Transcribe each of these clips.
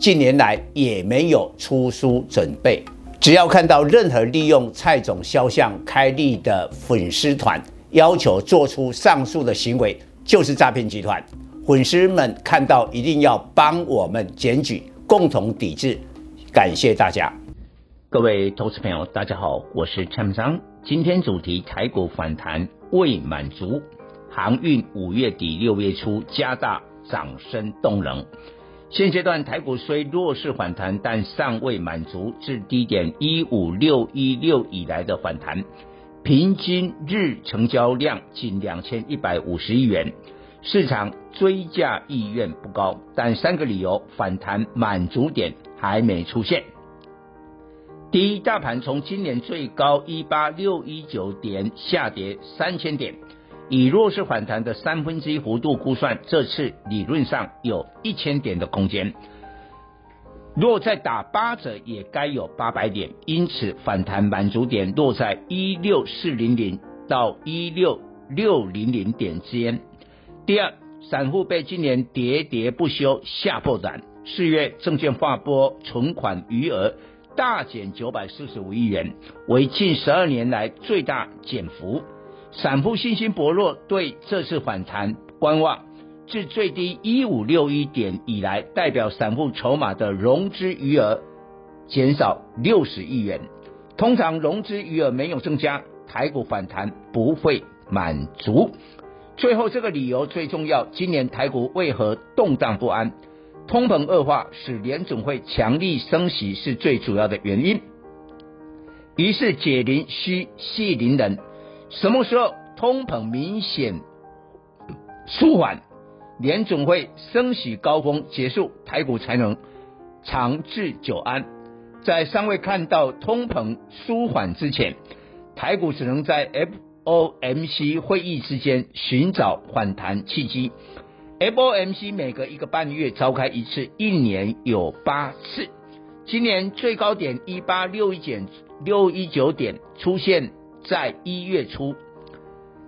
近年来也没有出书准备。只要看到任何利用蔡总肖像开立的粉丝团，要求做出上述的行为，就是诈骗集团。粉丝们看到一定要帮我们检举，共同抵制。感谢大家。各位投资朋友，大家好，我是蔡章。今天主题台股反弹未满足，航运五月底六月初加大涨升动能。现阶段台股虽弱势反弹，但尚未满足至低点一五六一六以来的反弹。平均日成交量仅两千一百五十亿元，市场追价意愿不高。但三个理由，反弹满足点还没出现。第一，大盘从今年最高一八六一九点下跌三千点，以弱势反弹的三分之一幅度估算，这次理论上有一千点的空间。若再打八折，也该有八百点，因此反弹满足点落在一六四零零到一六六零零点之间。第二，散户被今年喋喋不休吓破胆，四月证券划拨存款余额。大减九百四十五亿元，为近十二年来最大减幅。散户信心薄弱，对这次反弹观望。自最低一五六一点以来，代表散户筹码的融资余额减少六十亿元。通常融资余额没有增加，台股反弹不会满足。最后这个理由最重要，今年台股为何动荡不安？通膨恶化使联总会强力升息是最主要的原因，于是解铃须系铃人，什么时候通膨明显舒缓，联总会升息高峰结束，台股才能长治久安。在尚未看到通膨舒缓之前，台股只能在 FOMC 会议之间寻找反弹契机。FOMC 每隔一个半月召开一次，一年有八次。今年最高点一八六一点六一九点出现在一月初，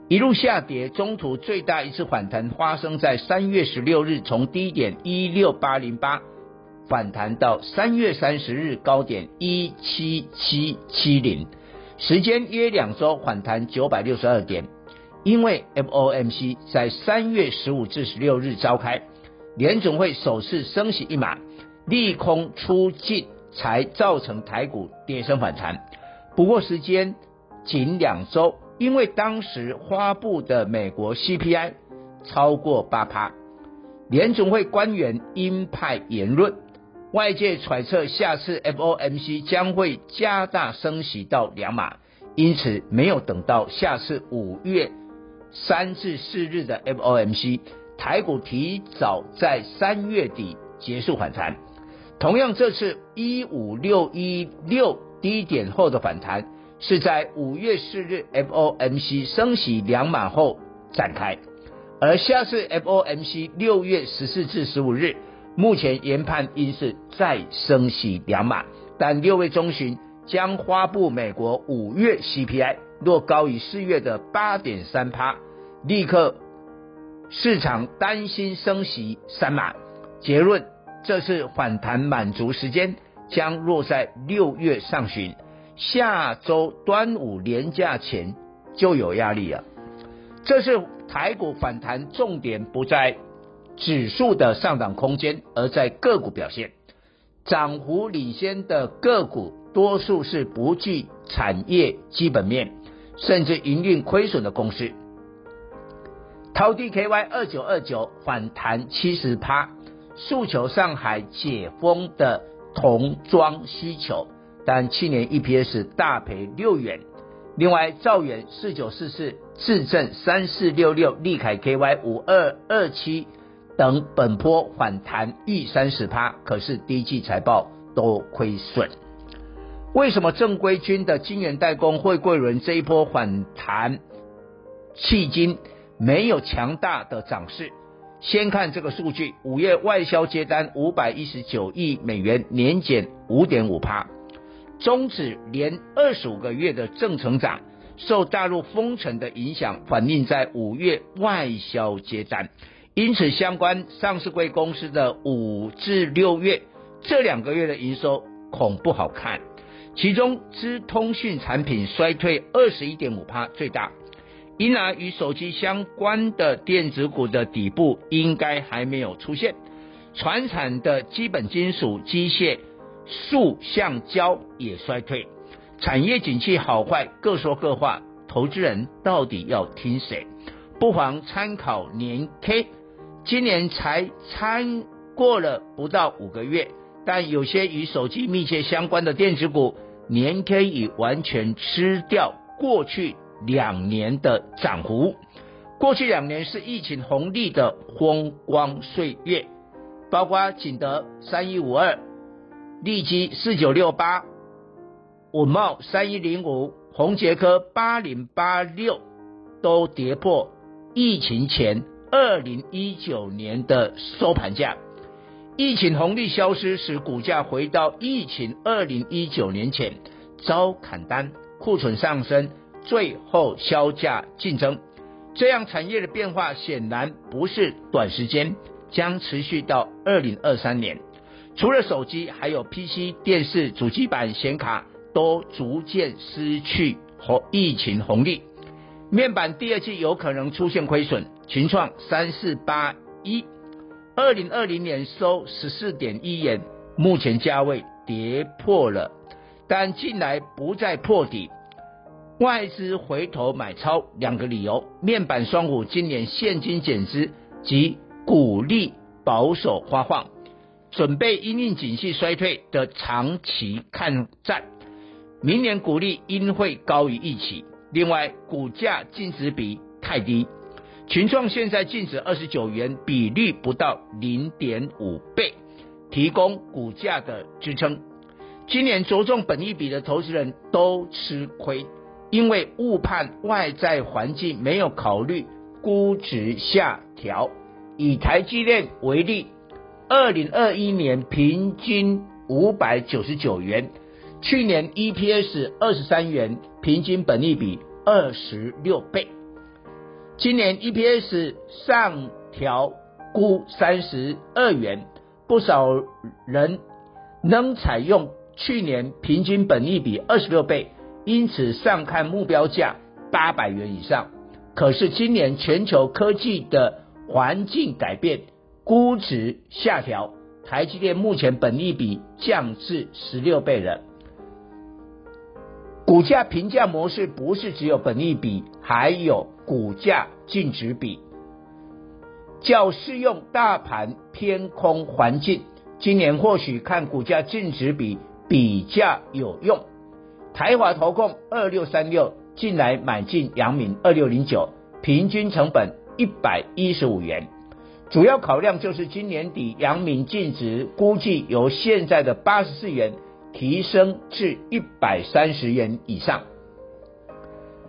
一路下跌，中途最大一次反弹发生在三月十六日，从低点一六八零八反弹到三月三十日高点一七七七零，时间约两周，反弹九百六十二点。因为 FOMC 在三月十五至十六日召开，联总会首次升息一码，利空出尽，才造成台股跌升反弹。不过时间仅两周，因为当时发布的美国 CPI 超过八趴，联总会官员鹰派言论，外界揣测下次 FOMC 将会加大升息到两码，因此没有等到下次五月。三至四日的 FOMC，台股提早在三月底结束反弹。同样，这次一五六一六低点后的反弹，是在五月四日 FOMC 升息两码后展开。而下次 FOMC 六月十四至十五日，目前研判应是再升息两码，但六月中旬将发布美国五月 CPI。若高于四月的八点三趴，立刻市场担心升息三码。结论，这次反弹满足时间将落在六月上旬，下周端午连假前就有压力了。这次台股反弹重点不在指数的上涨空间，而在个股表现。涨幅领先的个股多数是不具产业基本面。甚至营运亏损的公司，淘 DKY 二九二九反弹七十趴，诉求上海解封的童装需求，但去年 EPS 大赔六元。另外，兆远四九四四、智正三四六六、利凯 KY 五二二七等本波反弹逾三十趴，可是第一季财报都亏损。为什么正规军的晶圆代工货柜轮这一波反弹，迄今没有强大的涨势？先看这个数据，五月外销接单五百一十九亿美元，年减五点五趴，终止连二十五个月的正成长。受大陆封城的影响，反映在五月外销接单，因此相关上市柜公司的五至六月这两个月的营收恐不好看。其中资通讯产品衰退二十一点五趴最大，因而与手机相关的电子股的底部应该还没有出现。传产的基本金属、机械、塑橡胶也衰退。产业景气好坏各说各话，投资人到底要听谁？不妨参考年 K，今年才参过了不到五个月，但有些与手机密切相关的电子股，年 K 已完全吃掉过去两年的涨幅。过去两年是疫情红利的风光岁月，包括景德三一五二、利基四九六八。稳懋三一零五、宏捷科八零八六都跌破疫情前二零一九年的收盘价，疫情红利消失，使股价回到疫情二零一九年前，遭砍单，库存上升，最后销价竞争，这样产业的变化显然不是短时间，将持续到二零二三年。除了手机，还有 PC、电视、主机板、显卡。都逐渐失去和疫情红利，面板第二季有可能出现亏损。群创三四八一，二零二零年收十四点一元，目前价位跌破了，但近来不再破底，外资回头买超两个理由：面板双虎今年现金减资及股利保守发放，准备因应景气衰退的长期抗战。明年股利应会高于预期，另外股价净值比太低，群创现在净值二十九元，比率不到零点五倍，提供股价的支撑。今年着重本益比的投资人都吃亏，因为误判外在环境，没有考虑估值下调。以台积电为例，二零二一年平均五百九十九元。去年 EPS 二十三元，平均本益比二十六倍。今年 EPS 上调估三十二元，不少人能采用去年平均本益比二十六倍，因此上看目标价八百元以上。可是今年全球科技的环境改变，估值下调，台积电目前本益比降至十六倍了。股价评价模式不是只有本益比，还有股价净值比，较适用大盘偏空环境。今年或许看股价净值比比较有用。台华投控二六三六近来买进阳明二六零九，平均成本一百一十五元。主要考量就是今年底阳明净值估计由现在的八十四元。提升至一百三十元以上，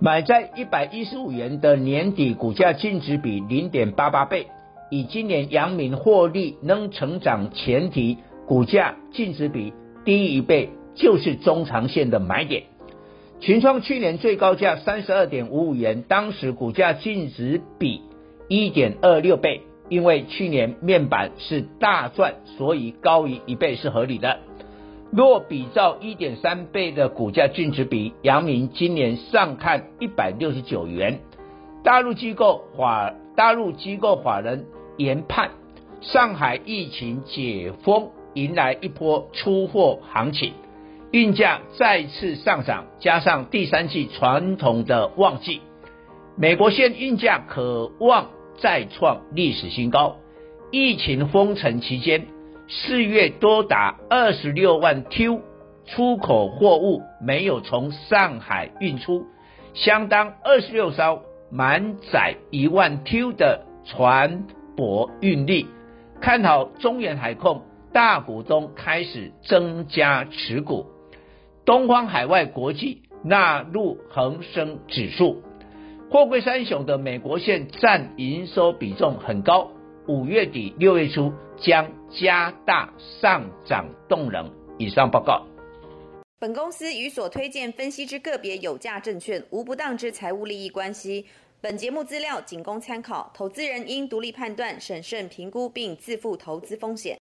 买在一百一十五元的年底股价净值比零点八八倍，以今年阳明获利能成长前提，股价净值比低一倍就是中长线的买点。群创去年最高价三十二点五五元，当时股价净值比一点二六倍，因为去年面板是大赚，所以高于一倍是合理的。若比照一点三倍的股价净值比，阳明今年上看一百六十九元。大陆机构法大陆机构法人研判，上海疫情解封迎来一波出货行情，运价再次上涨，加上第三季传统的旺季，美国现运价可望再创历史新高。疫情封城期间。四月多达二十六万 Q 出口货物没有从上海运出，相当二十六艘满载一万 Q 的船舶运力，看好中远海控大股东开始增加持股，东方海外国际纳入恒生指数，货柜三雄的美国线占营收比重很高，五月底六月初将加大上涨动能。以上报告。本公司与所推荐分析之个别有价证券无不当之财务利益关系。本节目资料仅供参考，投资人应独立判断、审慎评估并自负投资风险。